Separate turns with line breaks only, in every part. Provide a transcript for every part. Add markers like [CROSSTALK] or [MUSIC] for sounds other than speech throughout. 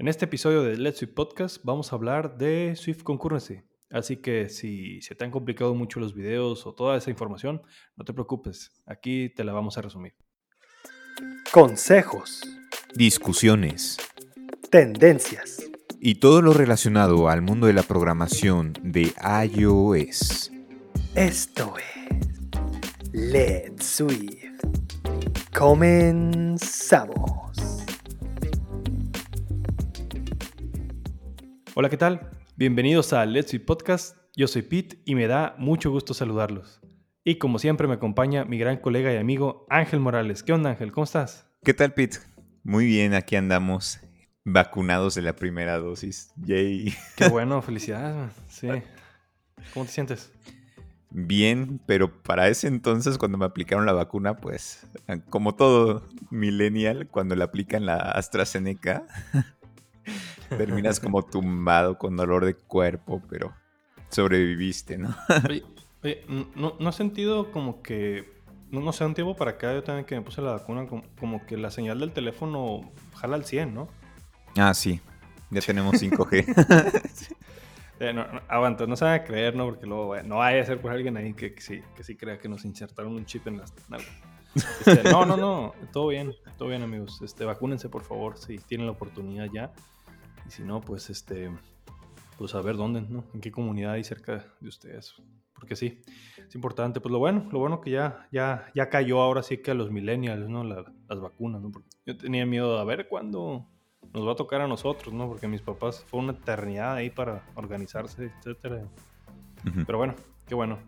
En este episodio de Let's Swift Podcast vamos a hablar de Swift Concurrency. Así que si se te han complicado mucho los videos o toda esa información, no te preocupes, aquí te la vamos a resumir.
Consejos,
discusiones,
tendencias
y todo lo relacionado al mundo de la programación de iOS.
Esto es Let's Swift. Comenzamos.
Hola, ¿qué tal? Bienvenidos a Let's Be Podcast. Yo soy Pete y me da mucho gusto saludarlos. Y como siempre me acompaña mi gran colega y amigo Ángel Morales. ¿Qué onda Ángel? ¿Cómo estás?
¿Qué tal Pete? Muy bien, aquí andamos vacunados de la primera dosis. Yay. [LAUGHS]
Qué bueno, [LAUGHS] felicidades. Sí. ¿Cómo te sientes?
Bien, pero para ese entonces cuando me aplicaron la vacuna, pues como todo millennial, cuando le aplican la AstraZeneca, terminas como tumbado con dolor de cuerpo, pero sobreviviste, ¿no?
oye, ¿no, ¿no has sentido como que, no, no sé, un tiempo para acá, yo también que me puse la vacuna, como, que la señal del teléfono jala al 100, ¿no?
Ah, sí, ya tenemos 5G. [LAUGHS]
Eh, no, no, no se van a creer, ¿no? Porque luego, no vaya a ser por alguien ahí que, sí, que sí crea que nos insertaron un chip en las. Este, no, no, no, todo bien, todo bien, amigos. Este, vacúnense, por favor, si tienen la oportunidad ya. Y si no, pues este, pues a ver dónde, ¿no? En qué comunidad hay cerca de ustedes. Porque sí, es importante. Pues lo bueno, lo bueno que ya, ya, ya cayó ahora sí que a los millennials, ¿no? las vacunas, ¿no? Porque yo tenía miedo de a ver cuándo nos va a tocar a nosotros, ¿no? Porque mis papás fue una eternidad ahí para organizarse, etcétera. Pero bueno, qué bueno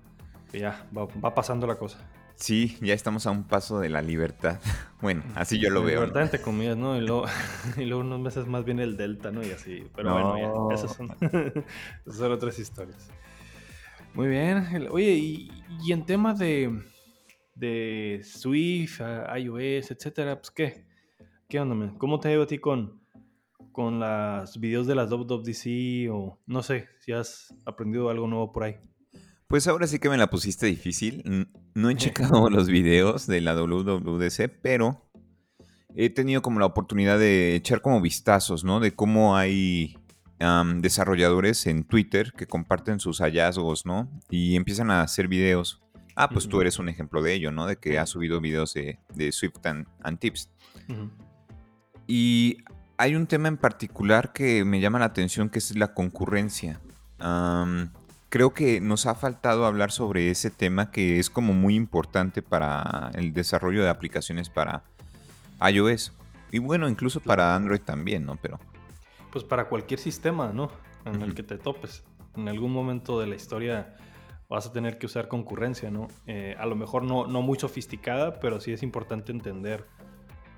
que ya va pasando la cosa.
Sí, ya estamos a un paso de la libertad. [LAUGHS] Bueno, así yo lo veo.
Libertad entre comillas, ¿no? Y luego, [LAUGHS] y luego unos meses más viene el Delta, ¿no? Y así. Pero bueno, ya, esas son, [LAUGHS] esas son otras historias. Muy bien. Oye, y, y en tema de, de Swift, iOS, etcétera, pues ¿qué? ¿Qué onda, man? ¿Cómo te ha ido a ti con, con los videos de las WWDC o no sé si has aprendido algo nuevo por ahí?
Pues ahora sí que me la pusiste difícil. No he [LAUGHS] checado los videos de la WWDC, pero he tenido como la oportunidad de echar como vistazos, ¿no? De cómo hay desarrolladores en Twitter que comparten sus hallazgos, ¿no? Y empiezan a hacer videos. Ah, pues tú eres un ejemplo de ello, ¿no? De que has subido videos de, Swift and, Tips. Y hay un tema en particular que me llama la atención, que es la concurrencia creo que nos ha faltado hablar sobre ese tema que es como muy importante para el desarrollo de aplicaciones para iOS. Y bueno, incluso para Android también, ¿no? Pero...
Pues para cualquier sistema, ¿no? En el que te topes. En algún momento de la historia vas a tener que usar concurrencia, ¿no? Eh, a lo mejor no, no muy sofisticada, pero sí es importante entender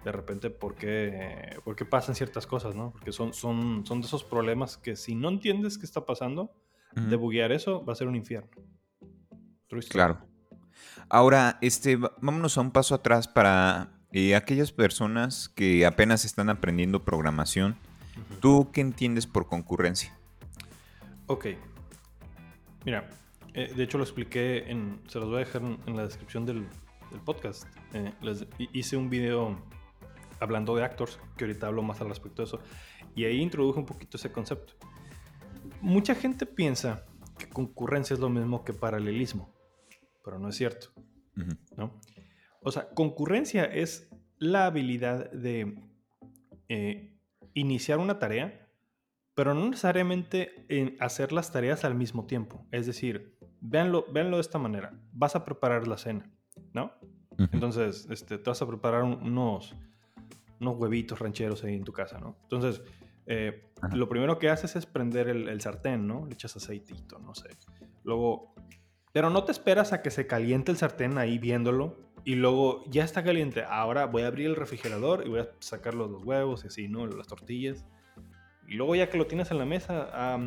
de repente por qué, por qué pasan ciertas cosas, ¿no? Porque son, son, son de esos problemas que si no entiendes qué está pasando, de buguear eso va a ser un infierno.
Claro. Ahora, este, vámonos a un paso atrás para eh, aquellas personas que apenas están aprendiendo programación. ¿Tú qué entiendes por concurrencia?
Ok. Mira, eh, de hecho lo expliqué, en, se los voy a dejar en, la descripción del, podcast. Eh, hice un video hablando de actors, que ahorita hablo más al respecto de eso, y ahí introduje un poquito ese concepto mucha gente piensa que concurrencia es lo mismo que paralelismo, pero no es cierto. ¿no? O sea, concurrencia es la habilidad de eh, iniciar una tarea, pero no necesariamente en hacer las tareas al mismo tiempo. Es decir, véanlo, véanlo de esta manera. Vas a preparar la cena, ¿no? Entonces, este, te vas a preparar unos, unos huevitos rancheros ahí en tu casa, ¿no? Entonces, eh, lo primero que haces es prender el, sartén, ¿no? Le echas aceitito, no sé. Luego, pero no te esperas a que se caliente el sartén ahí viéndolo y luego ya está caliente. Ahora voy a abrir el refrigerador y voy a sacar los, huevos y así, ¿no? Las tortillas. Y luego ya que lo tienes en la mesa,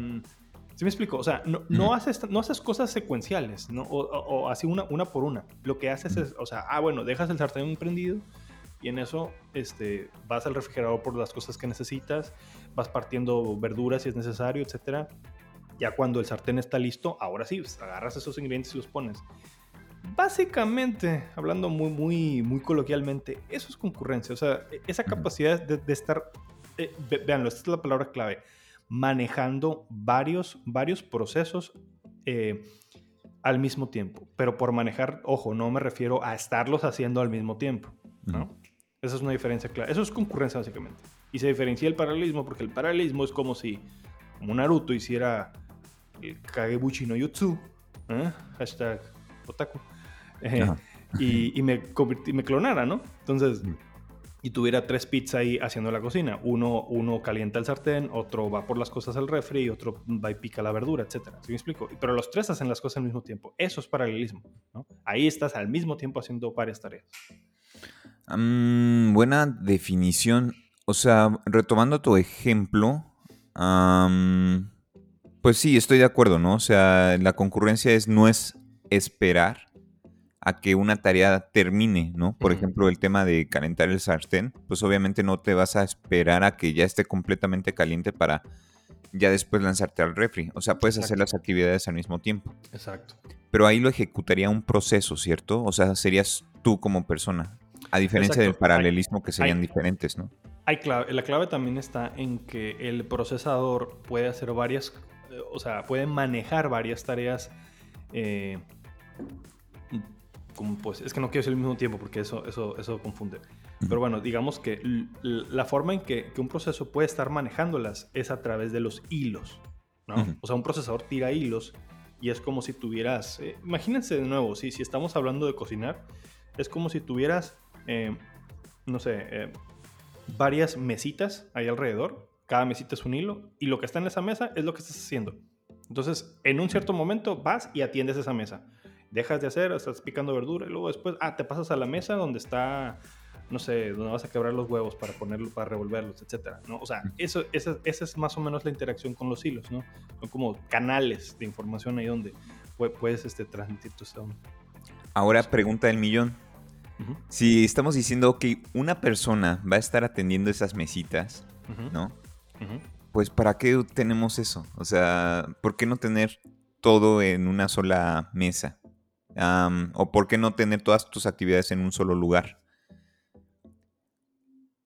¿sí me explico? O sea, no, haces, no haces cosas secuenciales, ¿no? O, así una, una por una. Lo que haces es, o sea, ah, bueno, dejas el sartén prendido y en eso este, vas al refrigerador por las cosas que necesitas, vas partiendo verduras si es necesario, etc. Ya cuando el sartén está listo, ahora sí, pues, agarras esos ingredientes y los pones. Básicamente, hablando muy, muy, muy coloquialmente, eso es concurrencia. O sea, esa capacidad de, estar eh, ve- véanlo, esta es la palabra clave, manejando varios, varios procesos eh, al mismo tiempo. Pero por manejar, ojo, no me refiero a estarlos haciendo al mismo tiempo. ¿no?
Ujú.
Esa es una diferencia clara. Eso es concurrencia básicamente. Y se diferencia el paralelismo porque el paralelismo es como si como Naruto hiciera el Kagebuchi no Jutsu, ¿eh? hashtag otaku, eh, y, y me, clonara, ¿no? Entonces,
Mm.
y tuviera tres pits ahí haciendo la cocina. Uno, uno calienta el sartén, otro va por las cosas al refri y otro va y pica la verdura, etcétera. ¿Sí me explico? Pero los tres hacen las cosas al mismo tiempo. Eso es paralelismo, ¿no? Ahí estás al mismo tiempo haciendo varias tareas.
Mm, buena definición. O sea, retomando tu ejemplo, pues sí, estoy de acuerdo, ¿no? O sea, la concurrencia es no es esperar a que una tarea termine, ¿no? Por ejemplo, el tema de calentar el sartén, pues obviamente no te vas a esperar a que ya esté completamente caliente para ya después lanzarte al refri. O sea, puedes hacer las actividades al mismo tiempo.
Exacto.
Pero ahí lo ejecutaría un proceso, ¿cierto? O sea, serías tú como persona. A diferencia del.
Hay-
paralelismo que serían
hay-
diferentes, ¿no?
Hay clave, la clave también está en que el procesador puede hacer varias, eh, o sea, puede manejar varias tareas. eh, como pues, es que no quiero decir al mismo tiempo porque eso, eso, eso confunde. Pero bueno, digamos que la forma en que, que un proceso puede estar manejándolas es a través de los hilos. ¿no?
Ujú.
O sea, un procesador tira hilos y es como si tuvieras, eh, imagínense de nuevo, si, si estamos hablando de cocinar, es como si tuvieras, eh, no sé, eh, varias mesitas ahí alrededor. Cada mesita es un hilo y lo que está en esa mesa es lo que estás haciendo. Entonces, en un cierto momento vas y atiendes esa mesa. Dejas de hacer, estás picando verdura y luego después, ah, te pasas a la mesa donde está, no sé, donde vas a quebrar los huevos para ponerlo, para revolverlos, etcétera, ¿no? O sea, eso, esa, esa es más o menos la interacción con los hilos, ¿no? Son como canales de información ahí donde pu- puedes este, transmitir tu sound.
Ahora pregunta del millón. Si estamos diciendo que una persona va a estar atendiendo esas mesitas, ¿no? Pues ¿para qué tenemos eso? O sea, ¿por qué no tener todo en una sola mesa? ¿O por qué no tener todas tus actividades en un solo lugar?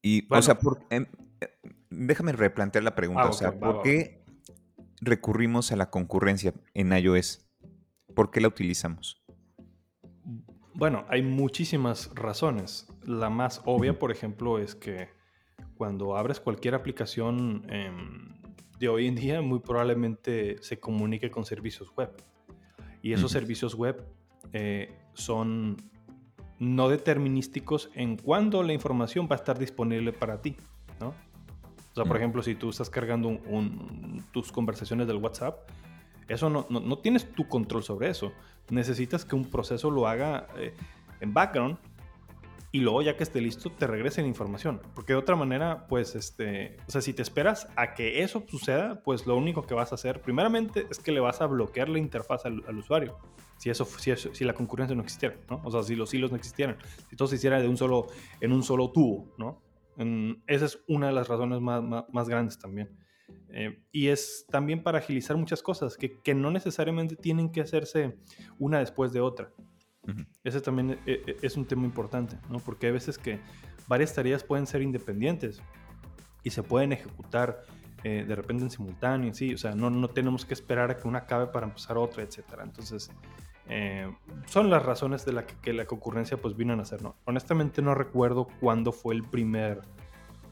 Y, o sea, por- em, eh, déjame replantear la pregunta.
Ah,
o sea, ¿por
va,
qué recurrimos a la concurrencia en iOS? ¿Por qué la utilizamos?
Bueno, hay muchísimas razones. La más obvia, por ejemplo, es que cuando abres cualquier aplicación em, de hoy en día, muy probablemente se comunique con servicios web. Y esos servicios web eh, son no determinísticos en cuándo la información va a estar disponible para ti, ¿no? O sea, por ejemplo, si tú estás cargando un- un- tus conversaciones del WhatsApp, eso no, no- no tienes tu control sobre eso. Necesitas que un proceso lo haga eh, en background y luego ya que esté listo te regrese la información. Porque de otra manera, pues, este, o sea, si te esperas a que eso suceda, pues lo único que vas a hacer, primeramente, es que le vas a bloquear la interfaz al, usuario. Si, eso, si, eso- si la concurrencia no existiera, ¿no? O sea, si los hilos no existieran, si todo se hiciera de un solo, en un solo tubo, ¿no? Esa es una de las razones más, más grandes también. Eh, y es también para agilizar muchas cosas que, que no necesariamente tienen que hacerse una después de otra.
Ujú.
Ese también eh, eh, es un tema importante, ¿no? Porque hay veces que varias tareas pueden ser independientes y se pueden ejecutar eh, de repente en simultáneo, sí, o sea, no, no tenemos que esperar a que una acabe para empezar otra, etcétera. Entonces, eh, son las razones de la que, que la concurrencia pues vino a nacer, ¿no? Honestamente no recuerdo cuándo fue el primer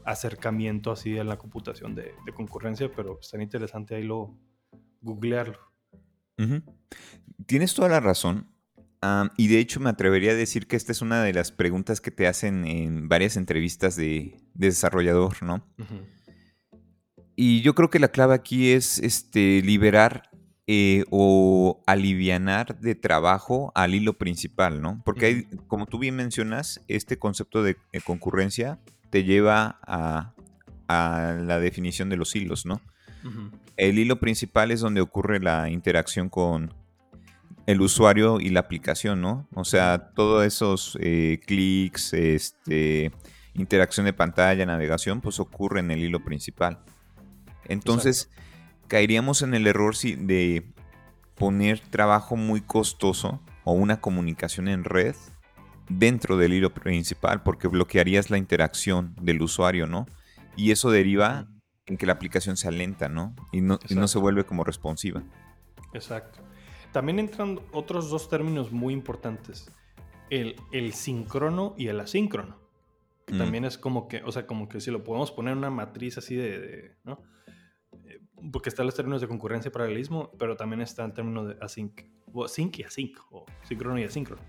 acercamiento así a la computación de, de concurrencia, pero estaría interesante ahí lo googlearlo.
Tienes toda la razón. Y de hecho me atrevería a decir que esta es una de las preguntas que te hacen en varias entrevistas de, de desarrollador, ¿no? Y yo creo que la clave aquí es este, liberar eh, o alivianar de trabajo al hilo principal, ¿no? Porque hay, como tú bien mencionas, este concepto de eh, concurrencia te lleva a, a la definición de los hilos, ¿no? El hilo principal es donde ocurre la interacción con el usuario y la aplicación, ¿no? O sea, todos esos eh, clics, este, interacción de pantalla, navegación, pues ocurre en el hilo principal. Entonces, caeríamos en el error de poner trabajo muy costoso o una comunicación en red dentro del hilo principal, porque bloquearías la interacción del usuario, ¿no? Y eso deriva en que la aplicación sea lenta, ¿no? Y no, y no se vuelve como responsiva.
Exacto. También entran otros dos términos muy importantes. El, el síncrono y el asíncrono. Que
Mm.
también es como que, o sea, como que si lo podemos poner en una matriz así de, de, ¿no? Eh, Porque están los términos de concurrencia y paralelismo, pero también está el término de async, o sync y async, o síncrono y asíncrono.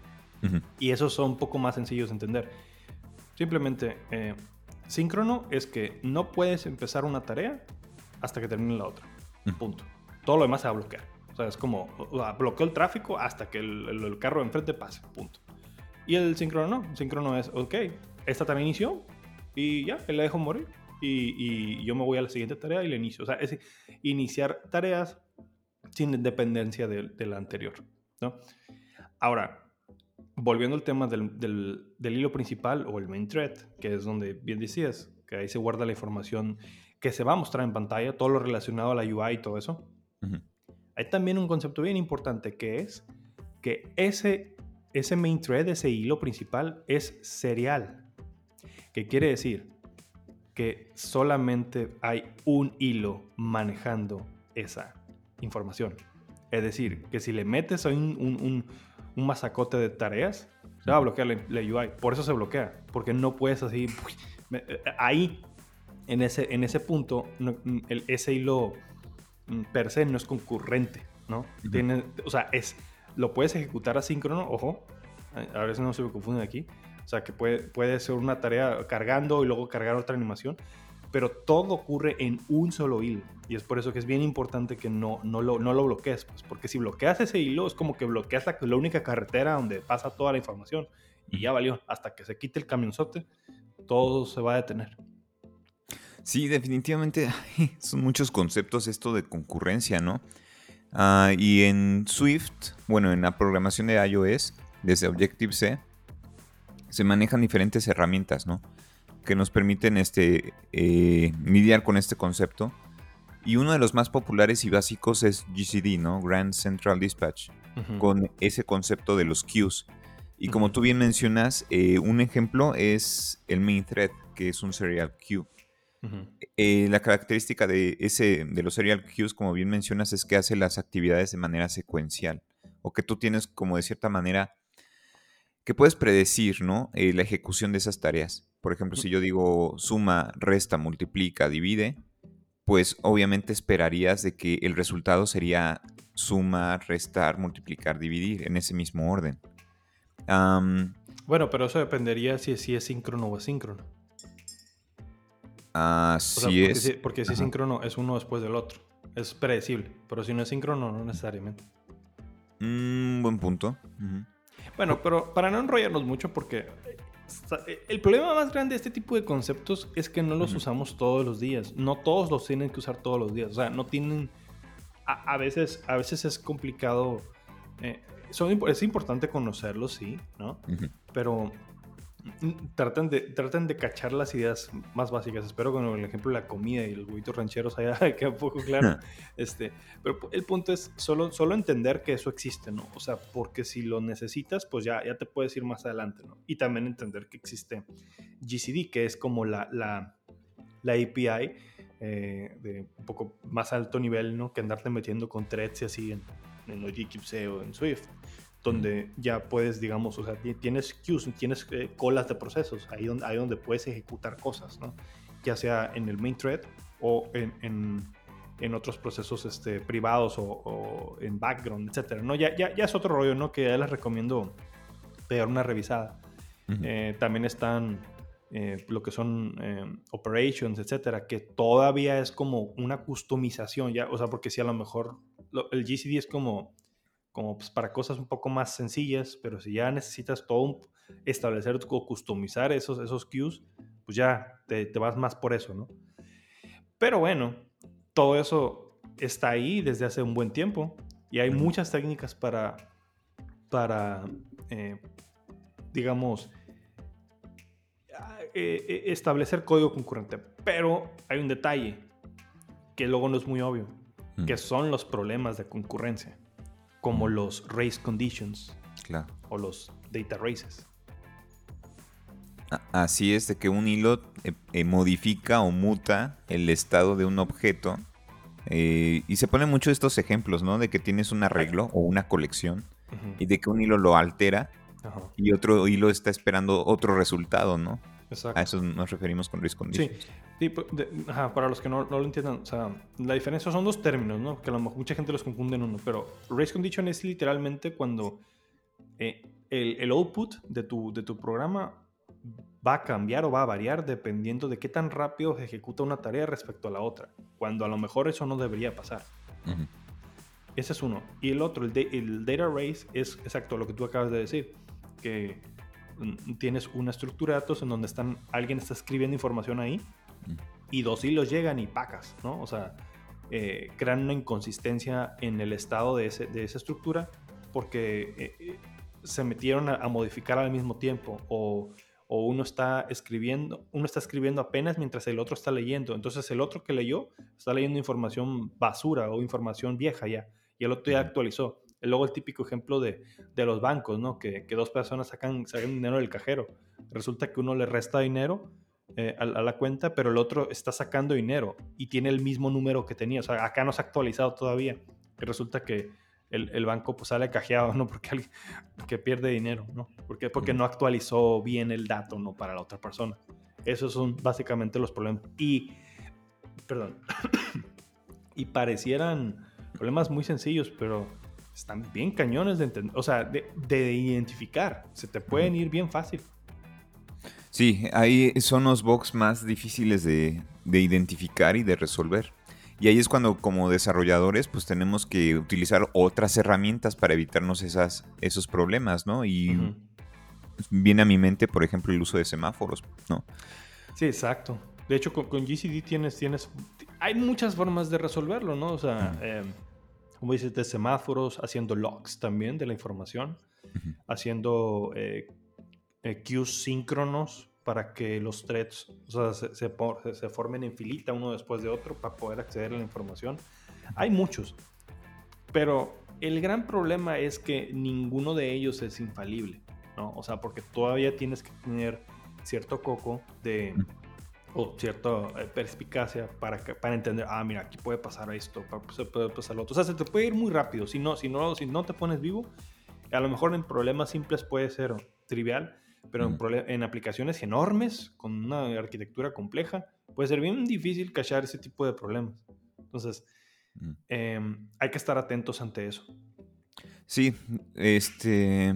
Y esos son un poco más sencillos de entender. Simplemente, eh, síncrono es que no puedes empezar una tarea hasta que termine la otra. Punto. Todo lo demás se va a bloquear. O sea, es como o sea, bloqueo el tráfico hasta que el, el- el carro de enfrente pase. Punto. Y el síncrono no. El síncrono es, ok, esta tarea inició y ya, él la dejo morir. Y, y yo me voy a la siguiente tarea y la inicio. O sea, es iniciar tareas sin dependencia de, de la anterior. ¿no? Ahora, volviendo al tema del, del- del hilo principal o el main thread, que es donde bien decías, que ahí se guarda la información que se va a mostrar en pantalla, todo lo relacionado a la UI y todo eso.
Ujú.
Hay también un concepto bien importante que es que ese, ese main thread, ese hilo principal, es serial. ¿Qué quiere decir? Que solamente hay un hilo manejando esa información. Es decir, que si le metes ahí un, un, un- un masacote de tareas, se va a bloquear la, la UI. Por eso se bloquea. Porque no puedes así... eh, ahí, en ese, en ese punto, no- el- ese hilo mm, per se no es concurrente, ¿no? Tiene, o sea, es, lo puedes ejecutar asíncrono, ojo, a a veces no se me confunden aquí, o sea, que puede, puede ser una tarea cargando y luego cargar otra animación, pero todo ocurre en un solo hilo, y es por eso que es bien importante que no, no, lo, no lo bloquees, pues, porque si bloqueas ese hilo es como que bloqueas la, la única carretera donde pasa toda la información, y ya valió, hasta que se quite el camionzote, todo se va a detener.
Sí, definitivamente ay, [LAUGHS] son muchos conceptos esto de concurrencia, ¿no? Ah, y en Swift, bueno, en la programación de iOS, desde Objective-C, se manejan diferentes herramientas, ¿no? Que nos permiten este, eh, lidiar con este concepto. Y uno de los más populares y básicos es GCD, ¿no? Grand Central Dispatch, con ese concepto de los queues. Y como tú bien mencionas, eh, un ejemplo es el main thread, que es un serial queue. Eh, la característica de, ese, de los serial queues, como bien mencionas, es que hace las actividades de manera secuencial. O que tú tienes como de cierta manera que puedes predecir, ¿no? Eh, la ejecución de esas tareas. Por ejemplo, si yo digo suma, resta, multiplica, divide, pues obviamente esperarías de que el resultado sería suma, restar, multiplicar, dividir en ese mismo orden.
Bueno, pero eso dependería si, si es síncrono o asíncrono.
así
O sea, porque,
es.
si, porque si es síncrono es uno después del otro. Es predecible. Pero si no es síncrono, no necesariamente.
Mm, buen punto.
Bueno, pero para no enrollarnos mucho, porque el problema más grande de este tipo de conceptos es que no los usamos todos los días. No todos los tienen que usar todos los días. O sea, no tienen. A, a veces, a veces es complicado. eh, son, es importante conocerlos, sí, ¿no? Pero traten de, traten de cachar las ideas más básicas. Espero que con el ejemplo de la comida y los huevitos rancheros haya [LAUGHS] queda un poco claro. este, pero el punto es solo, solo entender que eso existe, ¿no? O sea, porque si lo necesitas, pues ya, ya te puedes ir más adelante, ¿no? Y también entender que existe GCD, que es como la, la, la API eh, de un poco más alto nivel, ¿no? Que andarte metiendo con threads y así en, en Objective-C o en Swift donde ya puedes, digamos, o sea, ti- tienes queues, tienes eh, colas de procesos, ahí donde, ahí donde puedes ejecutar cosas, ¿no? Ya sea en el main thread o en, en, en otros procesos este, privados o, o en background, etcétera, ¿no? Ya, ya, ya es otro rollo, ¿no? Que ya les recomiendo pegar una revisada.
Ujú.
Eh, también están eh, lo que son eh, operations, etcétera, que todavía es como una customización, ya, o sea, porque si a lo mejor lo- el GCD es como, como pues, para cosas un poco más sencillas, pero si ya necesitas todo un- establecer o customizar esos, esos queues, pues ya te, te vas más por eso, ¿no? Pero bueno, todo eso está ahí desde hace un buen tiempo y hay muchas técnicas para, para eh, digamos, eh, eh, establecer código concurrente. Pero hay un detalle que luego no es muy obvio,
Mm,
que son los problemas de concurrencia, como los race conditions
Claro.
o los data races.
Así es, de que un hilo eh, eh, modifica o muta el estado de un objeto. eh, y se ponen mucho estos ejemplos, ¿no? De que tienes un arreglo o una colección y de que un hilo lo altera
Ajá,
y otro hilo está esperando otro resultado, ¿no?
Exacto.
A eso nos referimos con risk
Sí,
condition.
sí, pues, de- ajá, para los que no, no lo entiendan, o sea, la diferencia son dos términos, ¿no? Que a lo mejor mucha gente los confunde en uno, pero race condition es literalmente cuando eh, el, el output de tu, de tu programa va a cambiar o va a variar dependiendo de qué tan rápido se ejecuta una tarea respecto a la otra, cuando a lo mejor eso no debería pasar. Ese es uno. Y el otro, el, de- el data race, es exacto lo que tú acabas de decir, que tienes una estructura de datos en donde están, alguien está escribiendo información ahí
Mm.
y dos hilos llegan y pacas, ¿no? O sea, eh, crean una inconsistencia en el estado de, ese- de esa estructura porque eh, eh, se metieron a, a modificar al mismo tiempo o, o uno está escribiendo, uno está escribiendo apenas mientras el otro está leyendo. Entonces el otro que leyó está leyendo información basura o información vieja ya y el otro ya actualizó. Luego el típico ejemplo de, de los bancos, ¿no? Que, que dos personas sacan, sacan dinero del cajero. Resulta que uno le resta dinero eh, a, a la cuenta, pero el otro está sacando dinero y tiene el mismo número que tenía. O sea, acá no se ha actualizado todavía. Y resulta que el, el banco pues sale cajeado, ¿no? Porque alguien [LAUGHS] que pierde dinero, ¿no? Porque, porque no actualizó bien el dato, ¿no? Para la otra persona. Esos son básicamente los problemas. Y, perdón, [COUGHS] y parecieran problemas muy sencillos, pero están bien cañones de entender, o sea, de, de identificar. Se te pueden ir bien fácil.
Sí, ahí son los bugs más difíciles de, de identificar y de resolver. Y ahí es cuando como desarrolladores pues tenemos que utilizar otras herramientas para evitarnos esas, esos problemas, ¿no? Y viene a mi mente, por ejemplo, el uso de semáforos, ¿no?
Sí, exacto. De hecho, con, con GCD tienes, tienes, hay muchas formas de resolverlo, ¿no? O sea, eh, como dices, de semáforos, haciendo logs también de la información,
Ujú.
haciendo eh, eh, queues síncronos para que los threads o sea, se, se se- formen en filita uno después de otro para poder acceder a la información. Hay muchos, pero el gran problema es que ninguno de ellos es infalible, ¿no? O sea, porque todavía tienes que tener cierto coco de o cierta eh, perspicacia para, para entender, ah, mira, aquí puede pasar esto, se puede pasar lo otro. O sea, se te puede ir muy rápido. Si no, si no, si no te pones vivo, a lo mejor en problemas simples puede ser trivial, pero en, en aplicaciones enormes, con una arquitectura compleja, puede ser bien difícil cachar ese tipo de problemas. Entonces,
Mm.
em, hay que estar atentos ante eso.
Sí, este.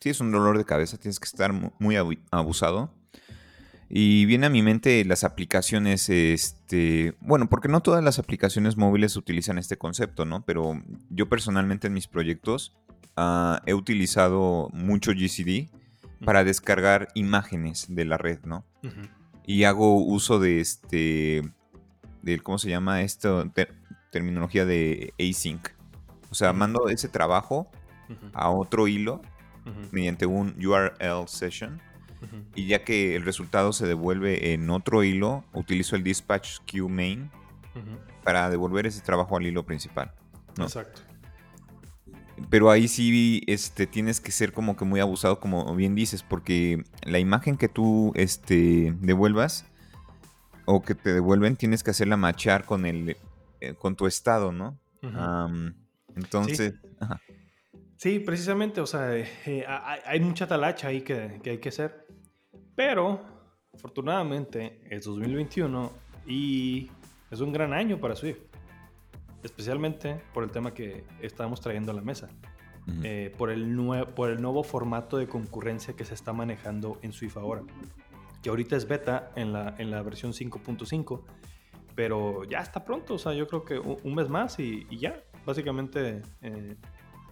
Sí, es un dolor de cabeza, tienes que estar mu- muy abu- abusado. Y viene a mi mente las aplicaciones, este. Bueno, porque no todas las aplicaciones móviles utilizan este concepto, ¿no? Pero yo personalmente en mis proyectos ah, he utilizado mucho GCD para descargar imágenes de la red, ¿no? Y hago uso de este. Del, ¿Cómo se llama esto? Ter- terminología de async. O sea, mando ese trabajo a otro hilo mediante un URL session y ya que el resultado se devuelve en otro hilo, utilizo el dispatch queue main para devolver ese trabajo al hilo principal. No.
Exacto.
Pero ahí sí este, tienes que ser como que muy abusado, como bien dices, porque la imagen que tú este, devuelvas o que te devuelven tienes que hacerla machar con, el, eh, con tu estado, ¿no? Entonces, ajá.
Sí, precisamente, o sea, eh, eh, hay, hay mucha talacha ahí que, que hay que hacer. Pero, afortunadamente, es 2021 y es un gran año para Swift. Especialmente por el tema que estamos trayendo a la mesa. Eh, por, el por el nuevo formato de concurrencia que se está manejando en Swift ahora. Que ahorita es beta en la, en la versión 5.5, pero ya está pronto, o sea, yo creo que un, un mes más y, y ya, básicamente eh,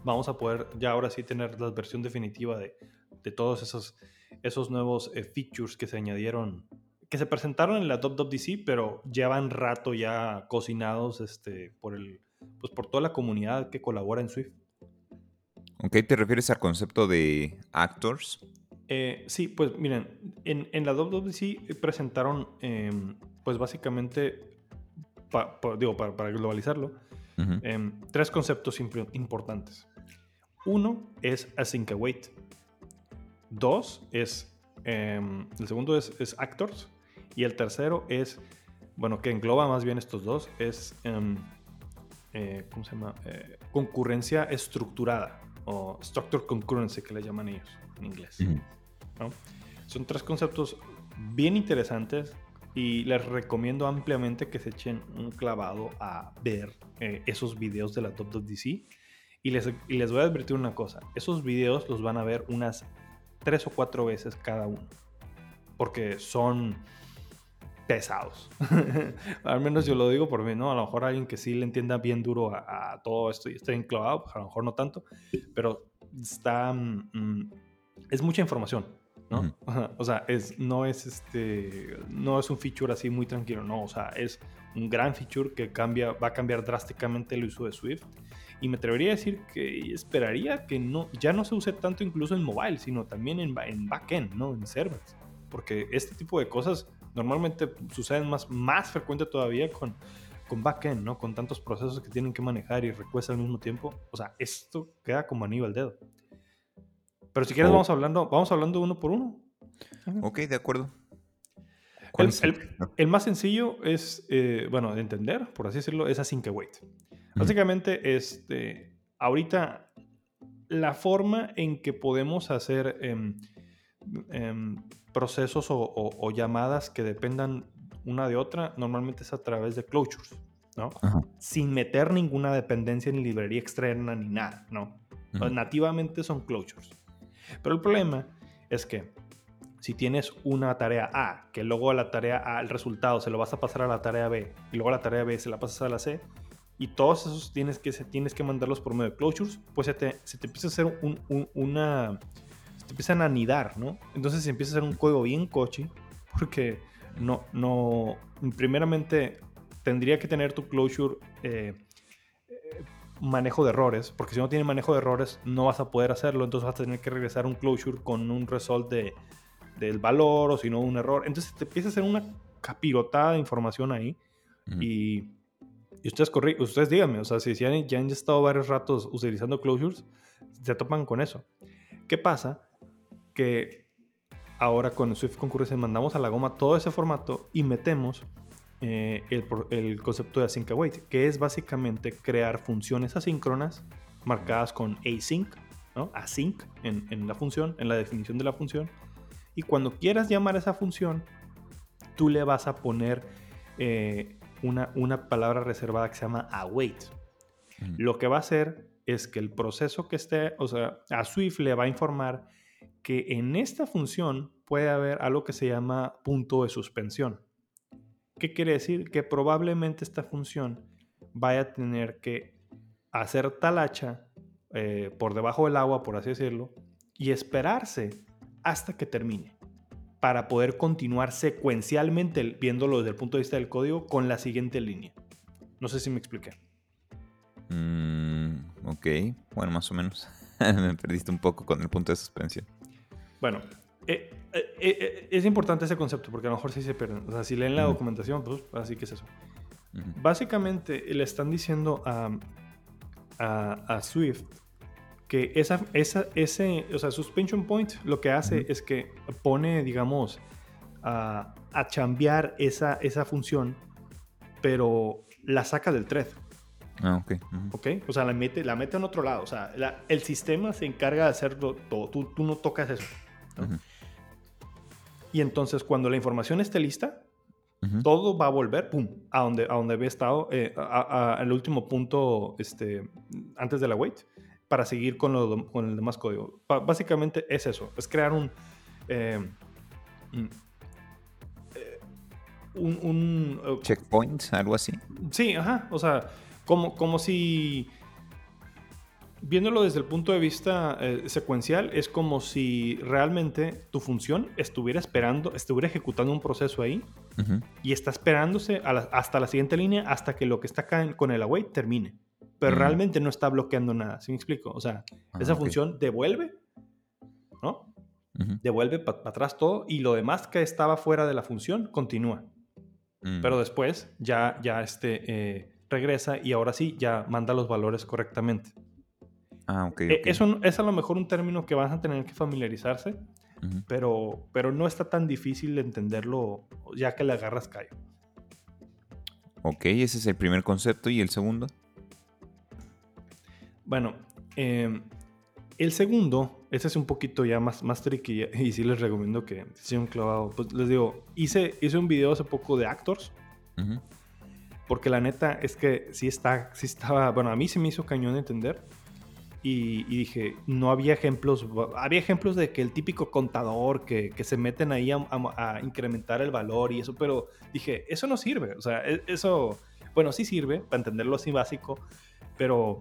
vamos a poder ya ahora sí tener la versión definitiva de, de todos esos, esos nuevos eh, features que se añadieron, que se presentaron en la WWDC, pero llevan rato ya cocinados este, por, el, pues por toda la comunidad que colabora en Swift.
Ok, ¿te refieres al concepto de actors?
Eh, sí, pues miren, en, en la WWDC presentaron, em, pues básicamente, pa- pa- digo, para, para globalizarlo, em, tres conceptos impor- importantes. Uno es async await. Dos es em, el segundo es, es Actors. Y el tercero es, bueno, que engloba más bien estos dos, es, em, eh, ¿cómo se llama? Eh, concurrencia estructurada o Structure Concurrency que le llaman ellos en inglés. Son tres conceptos bien interesantes y les recomiendo ampliamente que se echen un clavado a ver eh, esos videos de la WWDC. Y les, y les voy a advertir una cosa, esos videos los van a ver unas tres o cuatro veces cada uno, porque son pesados. [LAUGHS] Al menos yo lo digo por mí, ¿no? A lo mejor alguien que sí le entienda bien duro a, a todo esto y esté bien clavado, pues a lo mejor no tanto, pero está... mm, es mucha información, ¿no? [LAUGHS] O sea, es, no es este, no es un feature así muy tranquilo, no, o sea, es un gran feature que cambia, va a cambiar drásticamente el uso de Swift. Y me atrevería a decir que esperaría que no, ya no se use tanto incluso en mobile, sino también en, en backend, ¿no? En servers. Porque este tipo de cosas normalmente suceden más, más frecuente todavía con, con backend, ¿no? Con tantos procesos que tienen que manejar y requests al mismo tiempo. O sea, esto queda como anillo al dedo. Pero si quieres,
Oh.
vamos hablando, vamos hablando uno por uno.
Ok, de acuerdo.
El,
¿Cuál es
el- el más sencillo es, eh, bueno, de entender, por así decirlo, es async await. Básicamente, este, ahorita la forma en que podemos hacer em, em, procesos o, o- o llamadas que dependan una de otra, normalmente es a través de closures, ¿no?
Ajá.
Sin meter ninguna dependencia ni librería externa ni nada, ¿no? Nativamente son closures. Pero el problema es que si tienes una tarea A, que luego a la tarea A el resultado se lo vas a pasar a la tarea B, y luego a la tarea B se la pasas a la C, y todos esos tienes que, tienes que mandarlos por medio de closures, pues se te, se te empieza a hacer un- un- una... Se te empiezan a anidar, ¿no? Entonces se empieza a hacer un código bien cochi, porque no, no... Primeramente tendría que tener tu closure... eh, eh, manejo de errores, porque si no tiene manejo de errores no vas a poder hacerlo, entonces vas a tener que regresar a un closure con un result de, del valor o si no un error. Entonces te empieza a hacer una capirotada de información ahí y, y ustedes, corri- ustedes díganme, o sea, si ya, han- ya han estado varios ratos utilizando closures, se topan con eso. ¿Qué pasa? Que ahora con Swift Concurrency mandamos a la goma todo ese formato y metemos eh, el, concepto de async await, que es básicamente crear funciones asíncronas marcadas con async, ¿no? Async en, en la función, en la definición de la función. Y cuando quieras llamar a esa función, tú le vas a poner eh, una, una palabra reservada que se llama await. Lo que va a hacer es que el proceso que esté, o sea, a Swift le va a informar que en esta función puede haber algo que se llama punto de suspensión. ¿Qué quiere decir? Que probablemente esta función vaya a tener que hacer tal hacha eh, por debajo del agua, por así decirlo, y esperarse hasta que termine para poder continuar secuencialmente viéndolo desde el punto de vista del código con la siguiente línea. No sé si me expliqué.
Mm, ok, bueno, más o menos. [LAUGHS] Me perdiste un poco con el punto de suspensión.
Bueno, eh, eh, eh, es importante ese concepto porque a lo mejor sí se pierden. O sea, si leen la documentación, pues así que es eso. Básicamente le están diciendo a, a, a Swift que esa, esa, ese, o sea, suspension point lo que hace
Ujú.
es que pone, digamos, a, a chambear esa, esa función, pero la saca del thread.
Ah, ok. ujú.
¿Ok? O sea, la mete, la mete en otro lado. O sea, la- el sistema se encarga de hacerlo todo. Tú, tú no tocas eso. ¿no?
Ujú.
Y entonces, cuando la información esté lista, todo va a volver, pum, a donde, a donde había estado, eh, al último punto, este, antes de la wait, para seguir con, lo con el demás código. Básicamente es eso, es crear un... eh, un, eh, un- un,
Checkpoints, algo así.
Sí, ajá. O sea, como, como si. Viéndolo desde el punto de vista eh, secuencial, es como si realmente tu función estuviera esperando, estuviera ejecutando un proceso ahí y está esperándose la- hasta la siguiente línea hasta que lo que está acá en- con el await termine. Pero
Mm.
realmente no está bloqueando nada. ¿Sí me explico? O sea,
Ah,
esa función devuelve, ¿no? Devuelve para atrás todo y lo demás que estaba fuera de la función continúa.
Mm.
Pero después ya, ya este, eh, regresa y ahora sí ya manda los valores correctamente.
Ah, ok.
Eh,
ok.
Es, un- es a lo mejor un término que van a tener que familiarizarse. Pero, pero no está tan difícil de entenderlo ya que le agarras callo.
Ok, ese es el primer concepto. ¿Y el segundo?
Bueno, eh, el segundo, ese es un poquito ya más, más tricky y sí les recomiendo que sea un clavado. Pues les digo, hice, hice un video hace poco de Actors, porque la neta es que sí, está, sí estaba, bueno, a mí se me hizo cañón de entender. Y, y dije, no había ejemplos, había ejemplos de que el típico contador que, que se meten ahí a, a- a incrementar el valor y eso, pero dije, eso no sirve, o sea, e- eso, bueno, sí sirve para entenderlo así básico, pero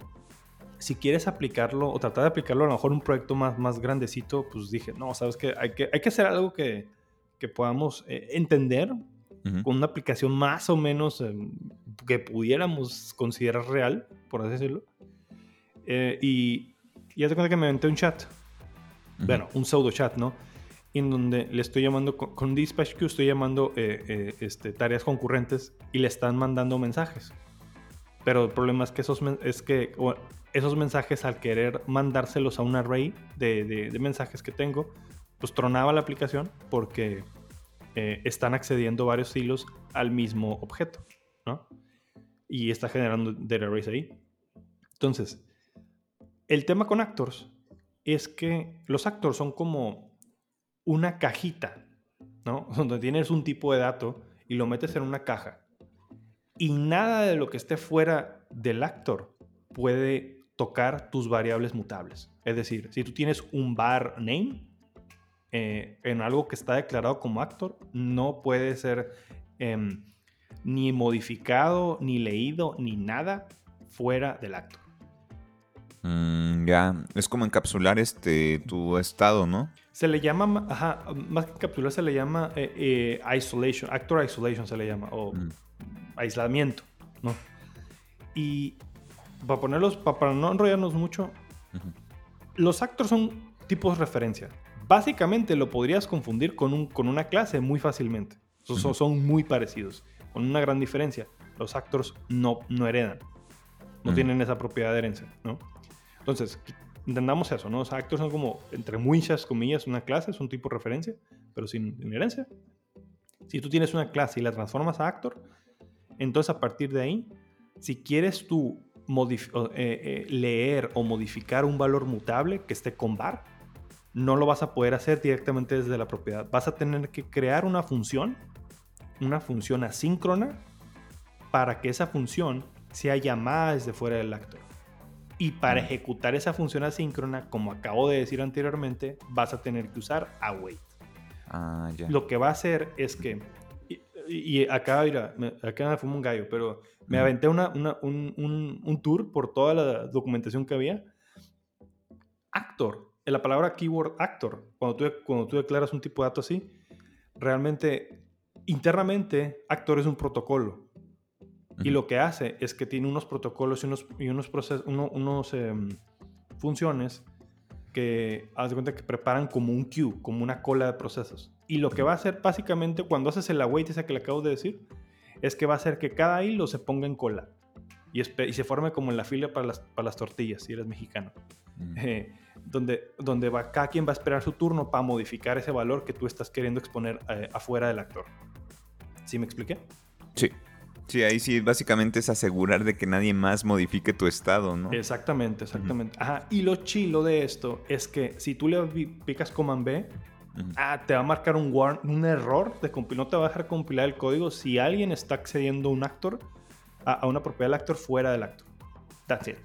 si quieres aplicarlo o tratar de aplicarlo a lo mejor un proyecto más, más grandecito, pues dije, no, sabes que hay que, hay que hacer algo que, que podamos eh, entender
Ujú.
con una aplicación más o menos eh, que pudiéramos considerar real, por así decirlo. Eh, y, y haz de cuenta que me aventé un chat,
Ujú.
bueno, un pseudo chat, ¿no? En donde le estoy llamando, con, con Dispatch Queue estoy llamando eh, eh, este, tareas concurrentes y le están mandando mensajes. Pero el problema es que esos, es que, esos mensajes al querer mandárselos a un array de, de- de mensajes que tengo, pues tronaba la aplicación porque eh, están accediendo varios hilos al mismo objeto, ¿no? Y está generando data arrays ahí. Entonces, el tema con actors es que los actors son como una cajita, ¿no? [LAUGHS] Donde tienes un tipo de dato y lo metes en una caja. Y nada de lo que esté fuera del actor puede tocar tus variables mutables. Es decir, si tú tienes un var name eh, en algo que está declarado como actor, no puede ser em, ni modificado, ni leído, ni nada fuera del actor.
Mm, ya, es como encapsular este tu estado, ¿no?
Se le llama, ma- ajá, más que capturar, se le llama eh, eh, isolation, actor isolation se le llama, o
Mm.
Aislamiento, ¿no? Y para ponerlos, pa- para no enrollarnos mucho, los actors son tipos de referencia. Básicamente lo podrías confundir con, un, con una clase muy fácilmente. So-. Son muy parecidos, con una gran diferencia. Los actors no, no heredan, no tienen esa propiedad de herencia, ¿no? Entonces, entendamos eso, ¿no? Los actors son como, entre muchas comillas, una clase, es un tipo de referencia, pero sin, sin herencia. Si tú tienes una clase y la transformas a actor, entonces a partir de ahí, si quieres tú eh, eh, leer o modificar un valor mutable que esté con var, no lo vas a poder hacer directamente desde la propiedad. Vas a tener que crear una función, una función asíncrona, para que esa función sea llamada desde fuera del actor. Y para
Mm.
ejecutar esa función asíncrona, como acabo de decir anteriormente, vas a tener que usar await.
Ah.
Lo que va a hacer es que, y, y acá, mira, acá me fumo un gallo, pero me aventé una, una- un, un- un tour por toda la documentación que había. Actor, la palabra keyword actor, cuando tú, cuando tú declaras un tipo de dato así, realmente, internamente, actor es un protocolo. Y
Ujú.
lo que hace es que tiene unos protocolos y unos, y unos, procesos, uno- unos em, funciones que haz de cuenta que preparan como un queue, como una cola de procesos. Y lo que va a hacer básicamente cuando haces el await esa que le acabo de decir, es que va a hacer que cada hilo se ponga en cola y, y se forme como en la fila para las, para las tortillas, si eres mexicano.
Mm.
Eh, donde, donde va, cada quien va a esperar su turno para modificar ese valor que tú estás queriendo exponer eh, afuera del actor. ¿Sí me expliqué?
Sí. Sí, ahí sí, básicamente es asegurar de que nadie más modifique tu estado, ¿no?
Exactamente, exactamente. Ajá, y lo chilo de esto es que si tú le picas Command B, Ah, te va a marcar un, warn- un error de no te va a dejar compilar el código si alguien está accediendo a un actor, a, a una propiedad del actor fuera del actor. That's it.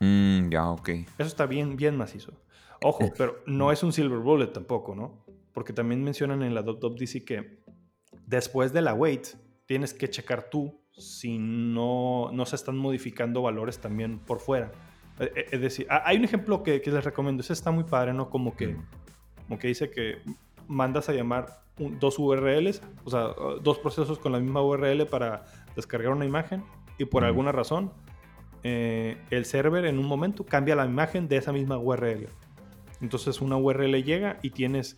Mm, ya, ok.
Eso está bien, bien macizo. Ojo, pero no es un silver bullet tampoco, ¿no? Porque también mencionan en la .dc que después de la wait tienes que checar tú si no, no se están modificando valores también por fuera. Eh, eh, Es decir, ah, hay un ejemplo que, que les recomiendo. Ese está muy padre, ¿no? Como que,
Mm.
Como que dice que mandas a llamar un- dos URLs, o sea, dos procesos con la misma URL para descargar una imagen y por
Ujú.
alguna razón eh, el server en un momento cambia la imagen de esa misma URL. Entonces una URL llega y tienes,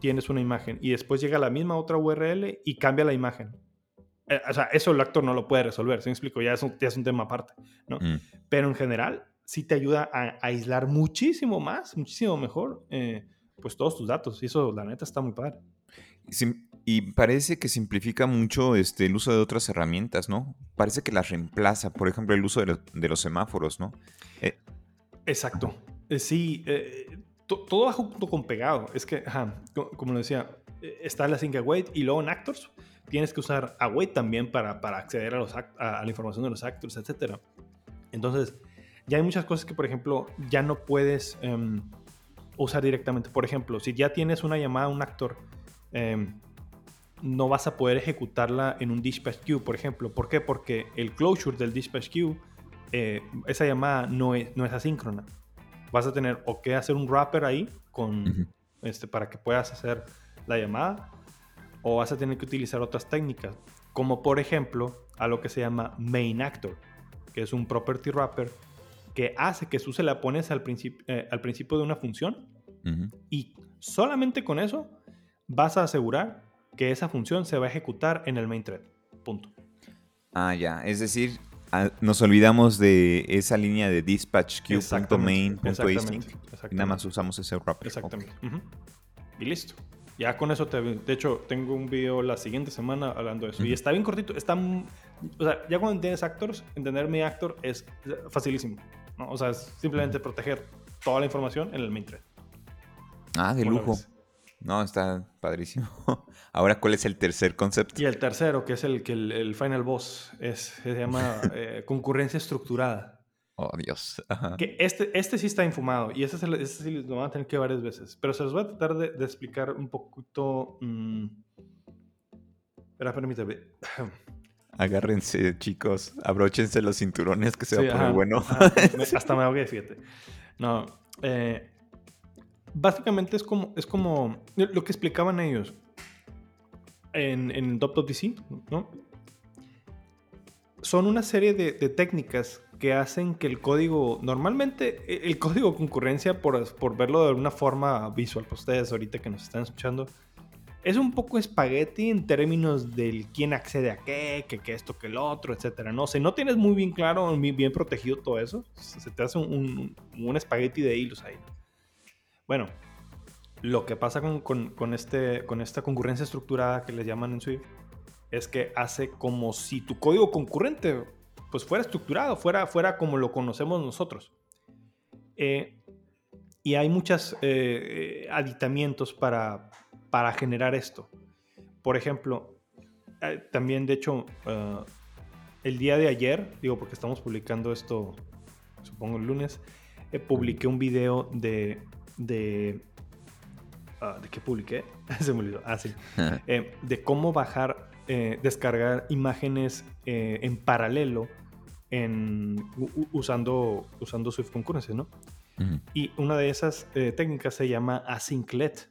tienes una imagen y después llega la misma otra URL y cambia la imagen. Eh, o sea, eso el actor no lo puede resolver, ¿sí me explico? Ya es un, ya es un tema aparte, ¿no?
Mm.
Pero en general sí te ayuda a, a aislar muchísimo más, muchísimo mejor, eh, pues todos tus datos. Y eso, la neta, está muy padre.
Sim- Y parece que simplifica mucho este, el uso de otras herramientas, ¿no? Parece que las reemplaza, por ejemplo, el uso de, los- de los semáforos, ¿no? Eh,
Exacto. Eh, sí, eh, to- todo va junto con pegado. Es que, ajá, co- como lo decía, eh, está la sync await y luego en Actors tienes que usar await también para, para acceder a, los a, a la información de los actors, etc. Entonces, ya hay muchas cosas que, por ejemplo, ya no puedes em, usar directamente. Por ejemplo, si ya tienes una llamada a un actor, em, no vas a poder ejecutarla en un dispatch queue, por ejemplo. ¿Por qué? Porque el closure del dispatch queue, eh, esa llamada no es, no es asíncrona. Vas a tener o que hacer un wrapper ahí con, este, para que puedas hacer la llamada, o vas a tener que utilizar otras técnicas, como por ejemplo a lo que se llama main actor, que es un property wrapper que hace que tú se la pones al, principio eh, al principio de una función
ujú.
y solamente con eso vas a asegurar que esa función se va a ejecutar en el main thread. Punto.
Ah, ya. Es decir, nos olvidamos de esa línea de dispatch
Exactamente,
queue.main.async.
exactamente,
Y nada más usamos ese wrapper.
Exactamente. Ujú. Y listo. Ya con eso te... De hecho, tengo un video la siguiente semana hablando de eso. Y
Ujú.
está bien cortito. Está... O sea, ya cuando entiendes actors, entender mi actor es facilísimo. ¿No? O sea, es simplemente proteger toda la información en el main thread.
Ah, de
¿Cómo lo
lujo. No, está padrísimo. [LAUGHS] Ahora, ¿cuál es el tercer concepto?
Y el tercero, que es el, que el, el final boss, es, se llama [LAUGHS] eh, concurrencia estructurada.
Oh, Dios. Ajá.
Que este, este sí está infumado y este, lo- este sí lo van a tener que varias veces. Pero se los voy a tratar de, de explicar un poquito. mm, Espera, permíteme. [CLEARS THROAT]
Agárrense, chicos. Abróchense los cinturones que se va
Sí,
a poner
ajá,
bueno.
ajá. Me- [LAUGHS] hasta me ahogué, fíjate. No. eh, básicamente es como, es como lo que explicaban ellos en, en .DC, ¿no? Son una serie de, de técnicas que hacen que el código, normalmente e- el código concurrencia, por, por verlo de alguna forma visual para ustedes ahorita que nos están escuchando, es un poco espagueti en términos del quién accede a qué, que, que esto, que el otro, etcétera. No sé, no tienes muy bien claro, muy bien protegido todo eso. Se te hace un, un- espagueti de hilos ahí. Bueno, lo que pasa con, con- este, con esta concurrencia estructurada que le llaman en Swift es que hace como si tu código concurrente pues fuera estructurado, fuera, fuera como lo conocemos nosotros. Eh, y hay muchos aditamientos para, para generar esto. Por ejemplo, eh, también de hecho, eh, el día de ayer, digo porque estamos publicando esto, supongo el lunes, eh, publiqué un video de... de ah, ¿De qué publiqué? [LAUGHS] Se me olvidó. Ah, sí. [LAUGHS] Eh, de cómo bajar, descargar imágenes en paralelo en, usando, usando Swift Concurrency, ¿no? Y una de esas técnicas se llama async let.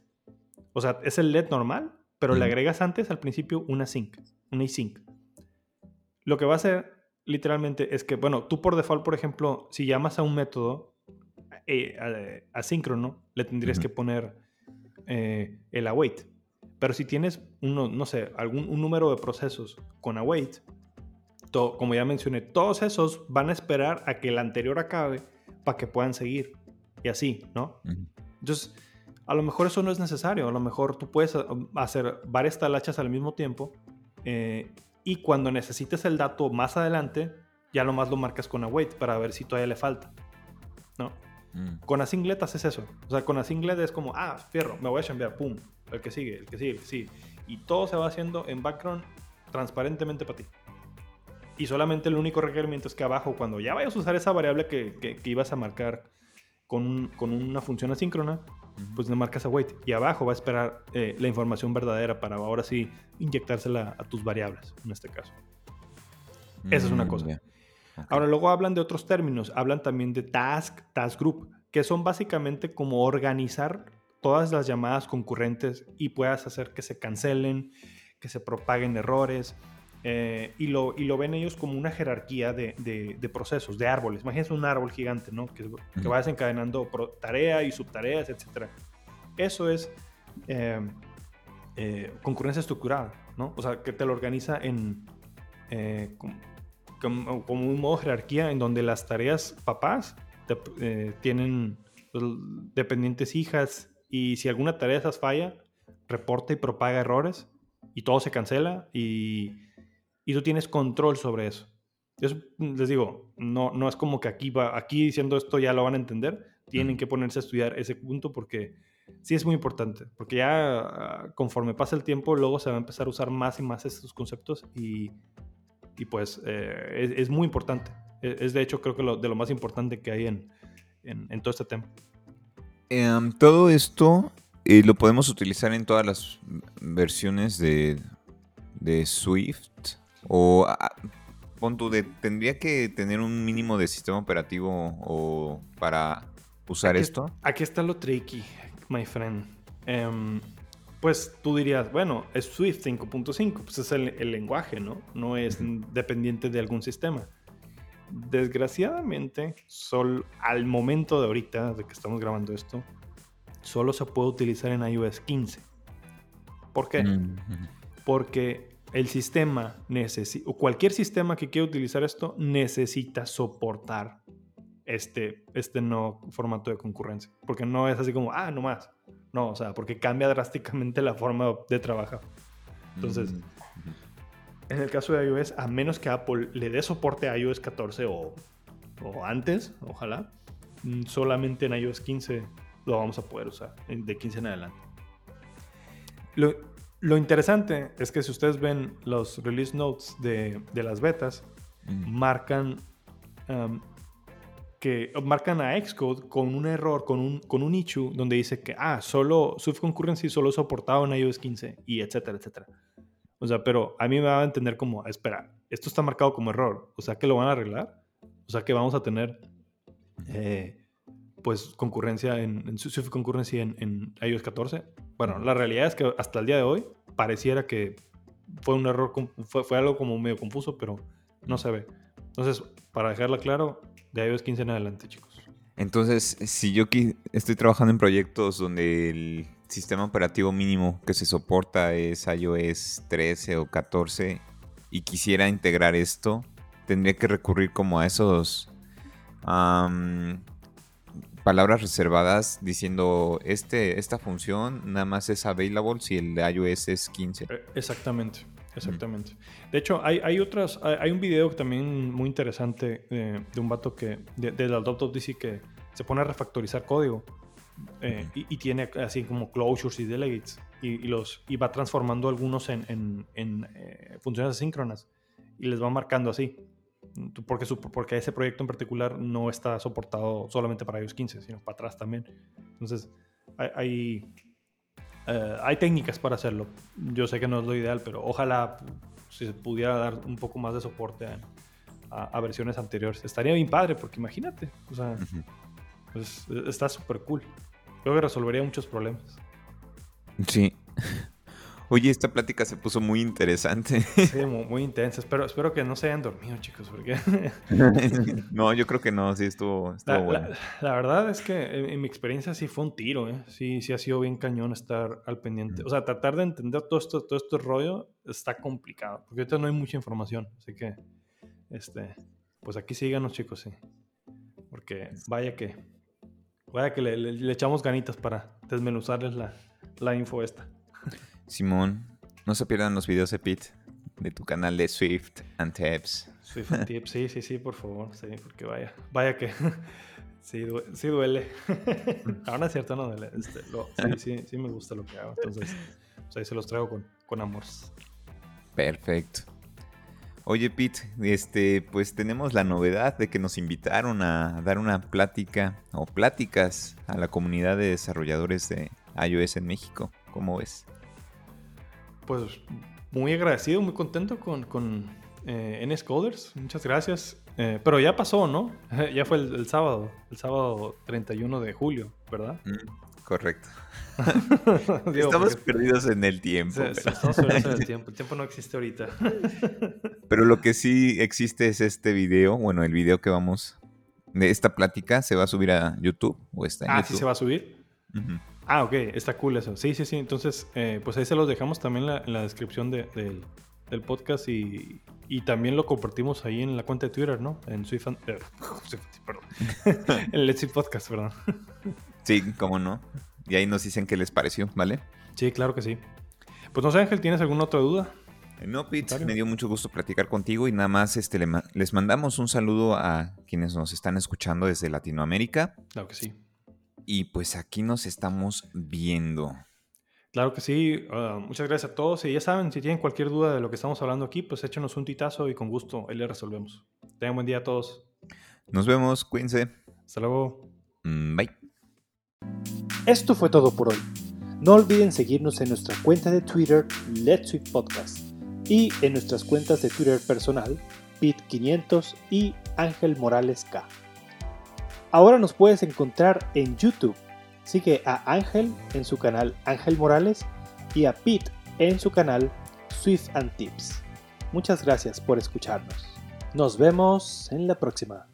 O sea, es el let normal, pero le agregas antes al principio una sync, una async. Lo que va a hacer literalmente es que, bueno, tú por default, por ejemplo, si llamas a un método eh, asíncrono, le tendrías que poner eh, el await. Pero si tienes uno, no sé, algún un número de procesos con await, to- como ya mencioné, todos esos van a esperar a que el anterior acabe para que puedan seguir. Y así, ¿no?
Ujú.
Entonces, a lo mejor eso no es necesario. A lo mejor tú puedes ah, hacer varias talachas al mismo tiempo eh, y cuando necesites el dato más adelante, ya nomás lo marcas con await para ver si todavía le falta. ¿No?
Mm.
Con asinglet haces eso. O sea, con asinglet es como, ah, fierro, me voy a chambear, pum, el que sigue, el que sigue, el que sigue. Y todo se va haciendo en background transparentemente para ti. Y solamente el único requerimiento es que abajo, cuando ya vayas a usar esa variable que, que- que ibas a marcar con, un- con una función asíncrona, pues le marcas await. Y abajo va a esperar eh, la información verdadera para ahora sí inyectársela a tus variables, en este caso. Esa es una
Mm,
cosa.
ya. Ok.
Ahora luego hablan de otros términos, hablan también de task, task group, que son básicamente como organizar todas las llamadas concurrentes y puedas hacer que se cancelen, que se propaguen errores. Eh, y, lo, y lo ven ellos como una jerarquía de, de- de procesos, de árboles. Imagínense un árbol gigante, ¿no? Que, que va desencadenando pro- tarea y subtareas, etc. Eso es eh, eh, concurrencia estructurada, ¿no? O sea, que te lo organiza en... eh, como, como- como un modo jerarquía en donde las tareas papás te- eh, tienen pues, dependientes hijas y si alguna tarea de esas falla, reporta y propaga errores y todo se cancela y, y tú tienes control sobre eso. Eso, les digo, no, no es como que aquí, va, aquí diciendo esto ya lo van a entender, tienen que ponerse a estudiar ese punto porque sí es muy importante, porque ya ah, conforme pasa el tiempo, luego se va a empezar a usar más y más estos conceptos y, y pues eh, es, es, muy importante. Es, es, de hecho creo que lo, de lo más importante que hay en, en, en todo este tema.
Um, todo esto eh, lo podemos utilizar en todas las versiones de, de Swift o... Pon tú de, tendría que tener un mínimo de sistema operativo o para usar
aquí,
esto.
Aquí está lo tricky, my friend. Um, pues tú dirías, bueno, es Swift 5.5, pues es el, el, lenguaje, ¿no? No es uh -huh. dependiente de algún sistema. Desgraciadamente, sol, al momento de ahorita, de que estamos grabando esto, solo se puede utilizar en iOS 15. ¿Por qué? Uh -huh. Porque el sistema o cualquier sistema que quiera utilizar esto, necesita soportar este, este no formato de concurrencia. Porque no es así como, ah, no más. No, o sea, porque cambia drásticamente la forma de trabajar. Entonces, mm -hmm. en el caso de iOS, a menos que Apple le dé soporte a iOS 14 o, o antes, ojalá, mm, solamente en iOS 15 lo vamos a poder usar, de 15 en adelante. Lo, lo interesante es que si ustedes ven los release notes de, de las betas, mm. marcan um, que marcan a Xcode con un error, con un, con un issue donde dice que, ah, solo Swift Concurrency solo soportado en iOS 15 y etcétera, etcétera. O sea, pero a mí me va a entender como, espera, esto está marcado como error, o sea que lo van a arreglar, o sea que vamos a tener, eh, pues, concurrencia en, en Swift Concurrency en, en, iOS 14. Bueno, la realidad es que hasta el día de hoy pareciera que fue un error, fue, fue algo como medio confuso, pero no se ve. Entonces, para dejarla claro, de iOS 15 en adelante, chicos.
Entonces, si yo estoy trabajando en proyectos donde el sistema operativo mínimo que se soporta es iOS 13 o 14 y quisiera integrar esto, tendría que recurrir como a esos palabras reservadas diciendo este, esta función nada más es available si el de iOS es 15.
Exactamente. Exactamente. De hecho, hay, hay otras. Hay, hay, un video también muy interesante eh, de un vato que. de, de la DC que se pone a refactorizar código. Eh, y, y, tiene así como closures y delegates. Y, y, los, y va transformando algunos en, en, en eh, funciones asíncronas. Y les va marcando así. Porque, su, porque ese proyecto en particular no está soportado solamente para iOS 15, sino para atrás también. Entonces, hay, hay Uh, hay técnicas para hacerlo. Yo sé que no es lo ideal, pero ojalá si se pudiera dar un poco más de soporte a, a, a versiones anteriores. Estaría bien padre, porque imagínate. O sea, uh -huh. pues, está súper cool. Creo que resolvería muchos problemas.
Sí. Oye, esta plática se puso muy interesante.
Sí, muy, muy intensa. Espero, espero que no se hayan dormido, chicos, porque... [LAUGHS]
no, yo creo que no, sí estuvo, estuvo
la,
bueno.
La, la, verdad es que en, en, mi experiencia sí fue un tiro, ¿eh? Sí, sí ha sido bien cañón estar al pendiente. O sea, tratar de entender todo esto, todo este rollo está complicado, porque ahorita no hay mucha información. Así que, este, pues aquí síganos, chicos, sí. Porque vaya que, vaya que le, le, le echamos ganitas para desmenuzarles la, la info esta.
Simón, no se pierdan los videos de Pete de tu canal de Swift and Tips.
Swift and Tips, sí, sí, sí, por favor, sí, porque vaya, vaya que [LAUGHS] sí, du sí duele. [LAUGHS] Ahora es cierto, no duele. Este, lo, sí, sí, sí me gusta lo que hago, entonces pues ahí se los traigo con, con amor.
Perfecto. Oye, Pete, este, pues tenemos la novedad de que nos invitaron a dar una plática o pláticas a la comunidad de desarrolladores de iOS en México. ¿Cómo ves?
Pues muy agradecido, muy contento con, con eh, NS Coders. Muchas gracias. Eh, pero ya pasó, ¿no? [LAUGHS] ya fue el, el, sábado, el sábado 31 de julio, ¿verdad?
Mm, correcto. [LAUGHS] Digo, estamos porque... perdidos en el tiempo.
Sí, pero... Estamos perdidos en el [LAUGHS] tiempo. El tiempo no existe ahorita.
pero lo que sí existe es este video. Bueno, el video que vamos de esta plática se va a subir a YouTube o está en
ah,
YouTube.
sí se va a subir. Uh -huh. Ah, ok, está cool eso. Sí, sí, sí. Entonces, eh, pues ahí se los dejamos también la, en la descripción de, de, del podcast y, y, también lo compartimos ahí en la cuenta de Twitter, ¿no? En Swift, eh, [LAUGHS] perdón. [LAUGHS] en Let's See Podcast, perdón. [LAUGHS]
sí, cómo no. y ahí nos dicen qué les pareció, ¿vale?
Sí, claro que sí. Pues no sé, Ángel, ¿tienes alguna otra duda?
No, Pete, me dio mucho gusto platicar contigo y nada más este, le ma- les mandamos un saludo a quienes nos están escuchando desde Latinoamérica
Claro que sí.
Y pues aquí nos estamos viendo.
Claro que sí. Ah, muchas gracias a todos. Y ya saben, si tienen cualquier duda de lo que estamos hablando aquí, pues échenos un titazo y con gusto ahí le resolvemos. Tengan buen día a todos.
Nos vemos, cuídense.
Hasta luego.
Mm, Bye.
Esto fue todo por hoy. No olviden seguirnos en nuestra cuenta de Twitter Let's Sweet Podcast y en nuestras cuentas de Twitter personal Pit500 y Ángel Morales K. Ahora nos puedes encontrar en YouTube. Sigue a Ángel en su canal Ángel Morales y a Pete en su canal Swift and Tips. Muchas gracias por escucharnos. Nos vemos en la próxima.